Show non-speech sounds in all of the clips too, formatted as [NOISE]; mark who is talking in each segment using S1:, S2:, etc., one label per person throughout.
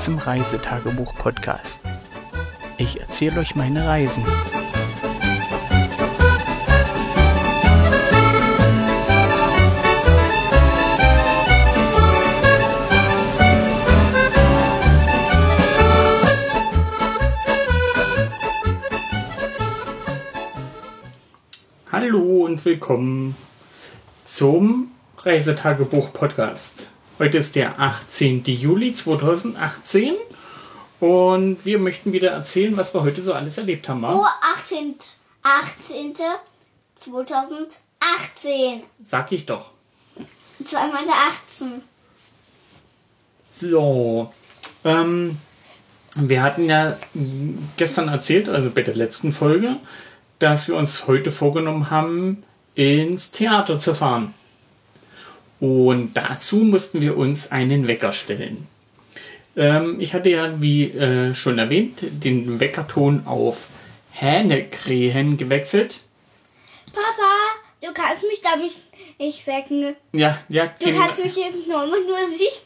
S1: Zum Reisetagebuch-Podcast. Ich erzähle euch meine Reisen. Hallo und willkommen zum Reisetagebuch-Podcast. Heute ist der 18. Juli 2018 und wir möchten wieder erzählen, was wir heute so alles erlebt haben.
S2: Oh, 18. 18. 2018.
S1: Sag ich doch.
S2: Zweimal 18.
S1: So, ähm, wir hatten ja gestern erzählt, also bei der letzten Folge, dass wir uns heute vorgenommen haben, ins Theater zu fahren. Und dazu mussten wir uns einen Wecker stellen. Ähm, ich hatte ja, wie äh, schon erwähnt, den Weckerton auf Hähnekrähen gewechselt.
S2: Papa, du kannst mich da nicht, nicht wecken.
S1: Ja, ja,
S2: Du
S1: gen-
S2: kannst mich eben nur, nur sich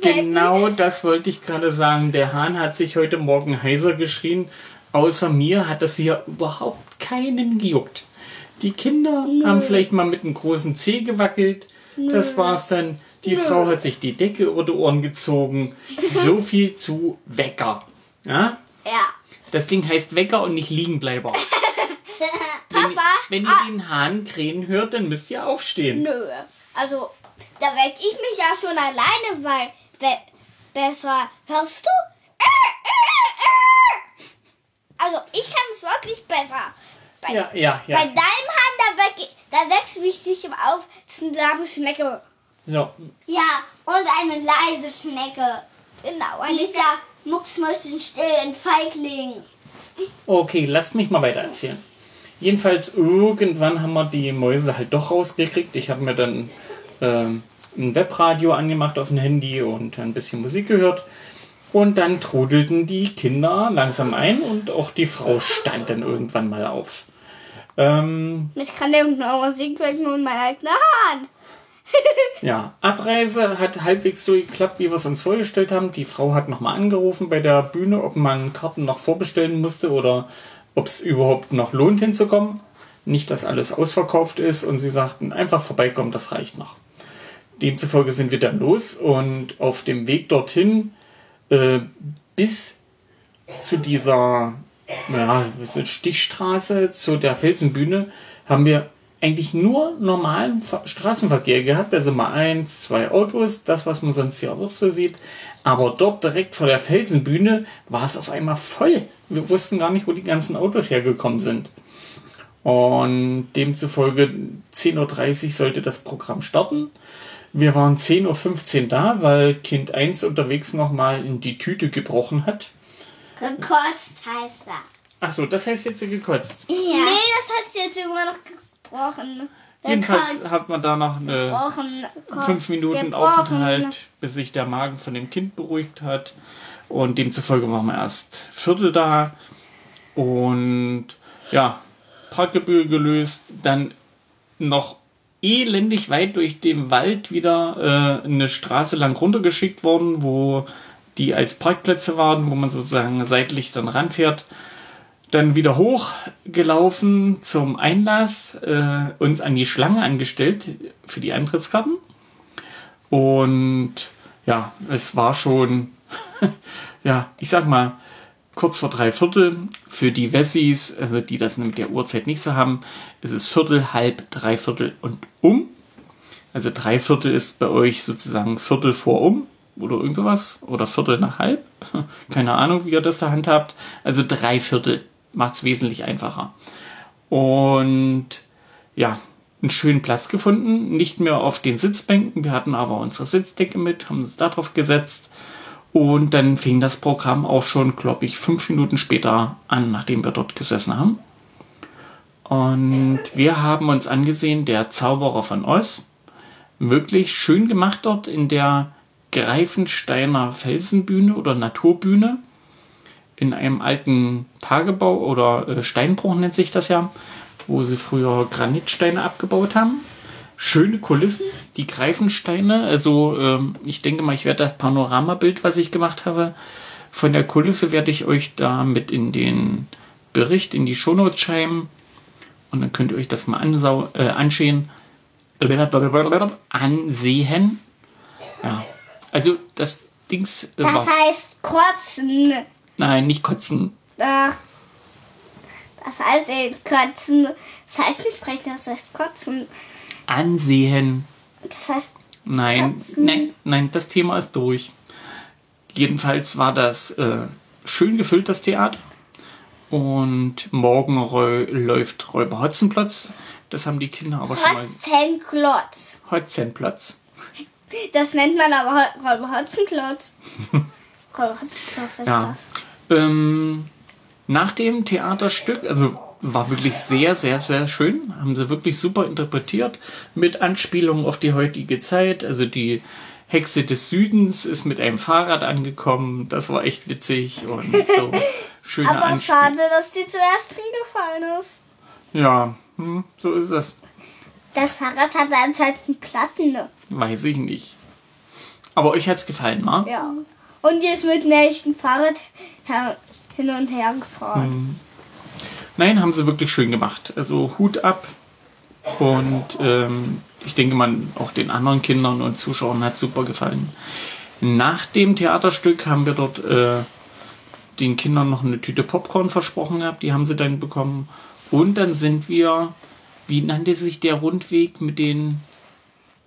S2: wecken.
S1: genau das wollte ich gerade sagen. Der Hahn hat sich heute Morgen heiser geschrien. Außer mir hat das hier überhaupt keinen gejuckt. Die Kinder haben vielleicht mal mit einem großen Zeh gewackelt. Das war's dann. Die Frau hat sich die Decke über die Ohren gezogen. So [LAUGHS] viel zu Wecker. Ja?
S2: Ja.
S1: Das Ding heißt Wecker und nicht Liegenbleiber. [LAUGHS] Wenn,
S2: Papa,
S1: wenn ihr den Hahn krähen hört, dann müsst ihr aufstehen.
S2: nö. Also, da weck ich mich ja schon alleine, weil we besser. Hörst du? Also, ich kann es wirklich besser. Bei,
S1: Ja, ja,
S2: bei
S1: ja.
S2: deinem Hand, da, wächst mich nicht auf. Das ist eine Schnecke.
S1: So,
S2: Ja, und eine leise Schnecke. Genau, ein Dieser Mucksmäuschen-still, ein Feigling.
S1: Okay, lasst mich mal weiter erzählen. Jedenfalls, irgendwann haben wir die Mäuse halt doch rausgekriegt. Ich habe mir dann ähm, ein Webradio angemacht auf dem Handy und ein bisschen Musik gehört. Und dann trudelten die Kinder langsam ein und auch die Frau stand dann irgendwann mal auf. Ähm,
S2: Ich kann irgendeine Musik wecken und mein eigener Hahn.
S1: ja, Abreise hat halbwegs so geklappt, wie wir es uns vorgestellt haben. Die Frau hat nochmal angerufen bei der Bühne, ob man Karten noch vorbestellen musste oder ob es überhaupt noch lohnt hinzukommen. Nicht, dass alles ausverkauft ist und sie sagten, einfach vorbeikommen, das reicht noch. Demzufolge sind wir dann los und auf dem Weg dorthin äh, bis zu dieser ja, das ist Stichstraße, zu der Felsenbühne, haben wir eigentlich nur normalen Ver- Straßenverkehr gehabt. Also mal eins, zwei Autos, das, was man sonst hier auch so sieht. Aber dort direkt vor der Felsenbühne war es auf einmal voll. Wir wussten gar nicht, wo die ganzen Autos hergekommen sind. Und demzufolge 10.30 Uhr sollte das Programm starten. Wir waren 10.15 Uhr da, weil Kind 1 unterwegs nochmal in die Tüte gebrochen hat.
S2: Gekotzt heißt das.
S1: Achso, das heißt jetzt gekotzt.
S2: Ja. Nee, das heißt jetzt immer noch gebrochen.
S1: Jedenfalls hat man da noch eine
S2: gebrochen.
S1: Fünf Minuten
S2: gebrochen.
S1: Aufenthalt, bis sich der Magen von dem Kind beruhigt hat. Und demzufolge waren wir erst Viertel da. Und ja, Parkgebühr gelöst, dann noch elendig weit durch den Wald wieder äh, eine Straße lang runtergeschickt worden, wo die als Parkplätze waren, wo man sozusagen seitlich dann ranfährt. Dann wieder hochgelaufen zum Einlass, äh, uns an die Schlange angestellt für die Eintrittskarten. Und ja, es war schon, [LAUGHS] ja, ich sag mal, kurz vor drei Viertel. Für die Wessis, also die das mit der Uhrzeit nicht so haben, ist es Viertel, halb, drei Viertel und um. Also drei Viertel ist bei euch sozusagen Viertel vor um oder irgend sowas. Oder Viertel nach halb. [LAUGHS] Keine Ahnung, wie ihr das da handhabt. Also drei Viertel macht es wesentlich einfacher. Und ja, einen schönen Platz gefunden. Nicht mehr auf den Sitzbänken. Wir hatten aber unsere Sitzdecke mit, haben uns da drauf gesetzt. Und dann fing das Programm auch schon, glaube ich, fünf Minuten später an, nachdem wir dort gesessen haben. Und wir haben uns angesehen, der Zauberer von Oz. Wirklich schön gemacht dort in der Greifensteiner Felsenbühne oder Naturbühne. In einem alten Tagebau oder äh, Steinbruch nennt sich das ja, wo sie früher Granitsteine abgebaut haben. schöne Kulissen, die Greifensteine. Also ähm, ich denke mal, ich werde das Panoramabild, was ich gemacht habe, von der Kulisse werde ich euch da mit in den Bericht, in die Shownotes schreiben. Und dann könnt ihr euch das mal ansau äh, ansehen. Ansehen. Ja. Also das Dings äh,
S2: Das
S1: war.
S2: heißt kotzen.
S1: Nein, nicht kotzen.
S2: Ach. Das heißt nicht kotzen. Das heißt nicht sprechen, das heißt kotzen.
S1: Ansehen.
S2: Das heißt,
S1: Nein,
S2: Kotzen.
S1: nein, nein, das Thema ist durch. Jedenfalls war das äh, schön gefüllt, das Theater. Und morgen läuft Räuber Hotzenplatz. Das haben die Kinder aber schon mal.
S2: Hotzenklotz.
S1: Hotzenplatz.
S2: Das nennt man aber Räuber Hotzenklotz. [LAUGHS] Räuber Hotzenklotz ist
S1: Ja.
S2: das.
S1: Ähm, nach dem Theaterstück, also war wirklich sehr, sehr, sehr schön. Haben sie wirklich super interpretiert mit Anspielungen auf die heutige Zeit. Also die Hexe des Südens ist mit einem Fahrrad angekommen. Das war echt witzig und so [LAUGHS] schöne
S2: Aber
S1: Anspielungen.
S2: schade, dass die zuerst hingefallen ist.
S1: Ja, hm, so ist es.
S2: Das Fahrrad hatte anscheinend einen Platten. ne?
S1: Weiß ich nicht. Aber euch hat's gefallen, ma?
S2: Ja. Und die ist mit einem echten Fahrrad hin und her gefahren.
S1: Nein, haben sie wirklich schön gemacht. Also Hut ab. Und ähm, ich denke mal, auch den anderen Kindern und Zuschauern hat super gefallen. Nach dem Theaterstück haben wir dort äh, den Kindern noch eine Tüte Popcorn versprochen gehabt. Die haben sie dann bekommen. Und dann sind wir, wie nannte sich der Rundweg mit den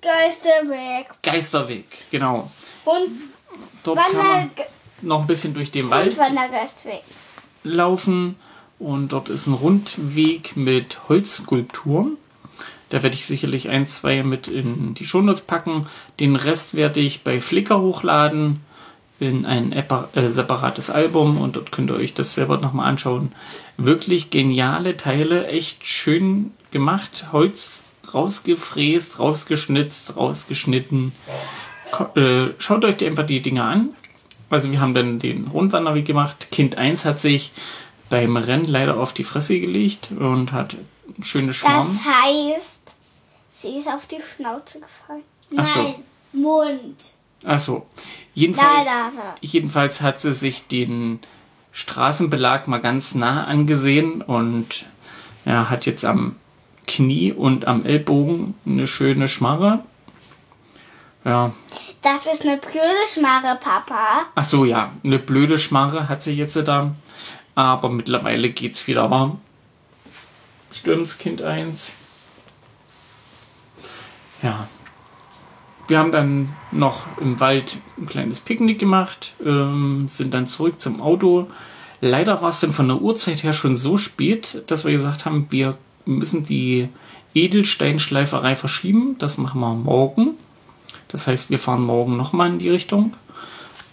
S2: Geisterweg.
S1: Geisterweg? Genau.
S2: Und
S1: Dort kann man noch ein bisschen durch den Wald laufen und dort ist ein Rundweg mit Holzskulpturen. Da werde ich sicherlich ein, zwei mit in die Shownotes packen. Den Rest werde ich bei Flickr hochladen in ein äh, separates Album und dort könnt ihr euch das selber nochmal anschauen. Wirklich geniale Teile, echt schön gemacht. Holz rausgefräst, rausgeschnitzt, rausgeschnitten. Äh, Schaut euch die einfach die Dinger an. Also wir haben dann den Rundwanderweg gemacht. Kind 1 hat sich beim Rennen leider auf die Fresse gelegt und hat schöne Schwarm.
S2: Das heißt, sie ist auf die Schnauze gefallen.
S1: Ach so.
S2: Nein, Mund.
S1: Achso. Jedenfalls,
S2: da.
S1: jedenfalls hat sie sich den Straßenbelag mal ganz nah angesehen und ja, hat jetzt am Knie und am Ellbogen eine schöne Schmarre. Ja,
S2: Das ist eine blöde Schmarre, Papa.
S1: ach so, ja, eine blöde Schmarre hat sie jetzt da. Aber mittlerweile geht's wieder warm. Stimmt's, Kind 1? Ja. Wir haben dann noch im Wald ein kleines Picknick gemacht, ähm, sind dann zurück zum Auto. Leider war es dann von der Uhrzeit her schon so spät, dass wir gesagt haben, wir müssen die Edelsteinschleiferei verschieben. Das machen wir morgen. Das heißt, wir fahren morgen nochmal in die Richtung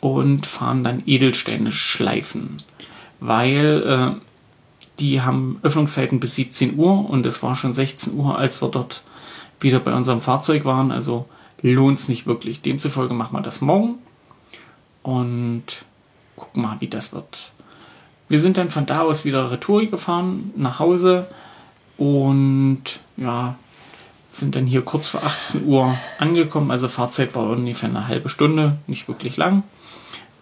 S1: und fahren dann Edelsteine schleifen. Weil äh, die haben Öffnungszeiten bis 17 Uhr und es war schon 16 Uhr, als wir dort wieder bei unserem Fahrzeug waren. Also lohnt es nicht wirklich. Demzufolge machen wir das morgen und gucken mal, wie das wird. Wir sind dann von da aus wieder Retour gefahren nach Hause und ja, sind dann hier kurz vor 18 Uhr angekommen. Also Fahrzeit war ungefähr eine halbe Stunde, nicht wirklich lang.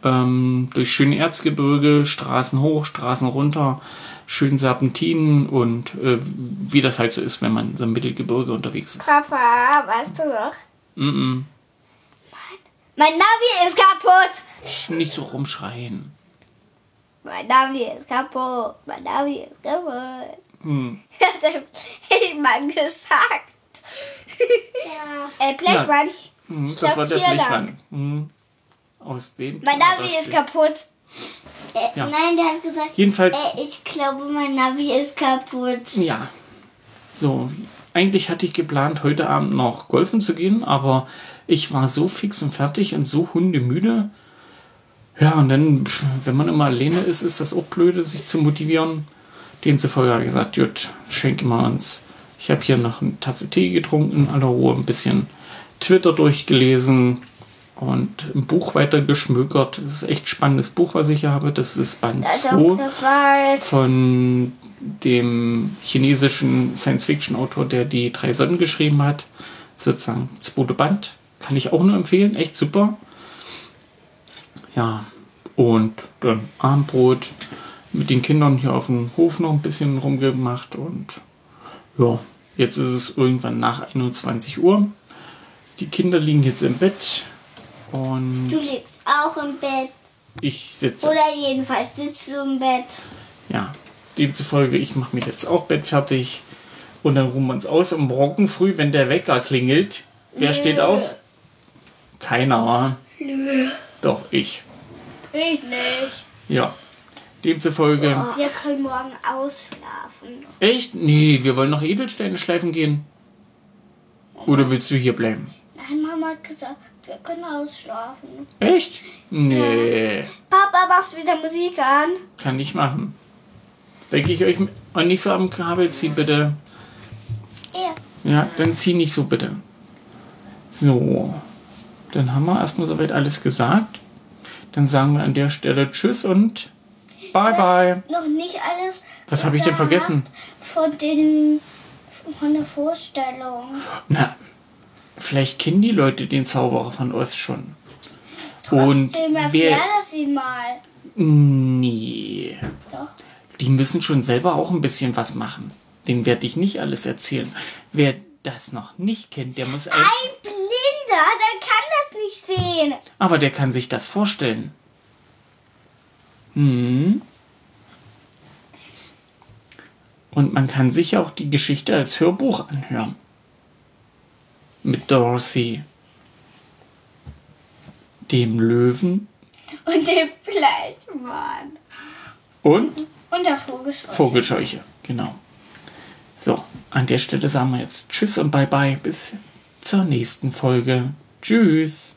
S1: Ähm, durch schöne Erzgebirge, Straßen hoch, Straßen runter, schön Serpentinen und äh, wie das halt so ist, wenn man so im Mittelgebirge unterwegs ist.
S2: Papa, weißt du noch?
S1: Mm -mm.
S2: Mein Navi ist kaputt.
S1: Sch, Nicht so rumschreien.
S2: Mein Navi ist kaputt. Mein Navi ist kaputt.
S1: Hm.
S2: Hat der Blechmann gesagt. Ja. Äh, Blechmann.
S1: Hm, das
S2: glaub,
S1: war der Blechmann. Hm. Aus dem
S2: Mein Navi ist kaputt. Äh,
S1: Ja.
S2: Nein, der hat gesagt,
S1: Jedenfalls,
S2: äh, ich glaube, mein Navi ist kaputt.
S1: ja. So, eigentlich hatte ich geplant, heute Abend noch golfen zu gehen, aber ich war so fix und fertig und so hundemüde. Ja, und dann, wenn man immer alleine ist, ist das auch blöde, sich zu motivieren. Demzufolge habe ich gesagt, gut, schenke mal uns. Ich habe hier noch eine Tasse Tee getrunken, in aller Ruhe ein bisschen Twitter durchgelesen und ein Buch weiter geschmökert. Das ist echt ein spannendes Buch, was ich hier habe. Das ist Band
S2: Der
S1: 2
S2: Dr. Wald.
S1: von dem chinesischen Science-Fiction-Autor, der die drei Sonnen geschrieben hat. sozusagen zweite Band. Kann ich auch nur empfehlen, echt super. Ja, und dann Abendbrot mit den Kindern hier auf dem Hof noch ein bisschen rumgemacht und ja, jetzt ist es irgendwann nach 21 Uhr. Die Kinder liegen jetzt im Bett und
S2: Du liegst auch im Bett.
S1: ich sitze.
S2: Oder jedenfalls sitzt du im Bett.
S1: Ja, demzufolge, ich mache mich jetzt auch Bett fertig und dann ruhen wir uns aus. Und morgen früh, wenn der Wecker klingelt, wer steht auf? Keiner.
S2: Nö.
S1: Doch, ich.
S2: Ich nicht.
S1: Ja. Demzufolge.
S2: Wir können morgen ausschlafen.
S1: Echt? Nee, wir wollen noch Edelsteine schleifen gehen. Oder willst du hier bleiben?
S2: Nein, Mama hat gesagt, wir können ausschlafen.
S1: Echt? Nee,
S2: Papa, machst wieder Musik an?
S1: kann ich machen. Wecke ich euch und nicht so am Kabel ziehen, bitte.
S2: Ja.
S1: Ja, dann zieh nicht so bitte. So, dann haben wir erstmal soweit alles gesagt. Dann sagen wir an der Stelle Tschüss und Bye bye.
S2: Noch nicht alles.
S1: Was habe ich denn vergessen?
S2: Von den von der Vorstellung.
S1: Na, vielleicht kennen die Leute den Zauberer von Oz schon. Und
S2: Trotzdem
S1: wer.
S2: erklär das ihm mal.
S1: Nee.
S2: Doch.
S1: Die müssen schon selber auch ein bisschen was machen. Den werde ich nicht alles erzählen. Wer das noch nicht kennt, der muss ein.
S2: Ein Blinder, der kann das nicht sehen.
S1: Aber der kann sich das vorstellen. Hm. Und man kann sich auch die Geschichte als Hörbuch anhören. Mit Dorothy, dem Löwen
S2: Und den Fleischmann.
S1: und
S2: Und der Vogelscheuche.
S1: Vogelscheuche. Genau. So, an der Stelle sagen wir jetzt Tschüss und Bye Bye. Bis zur nächsten Folge. Tschüss.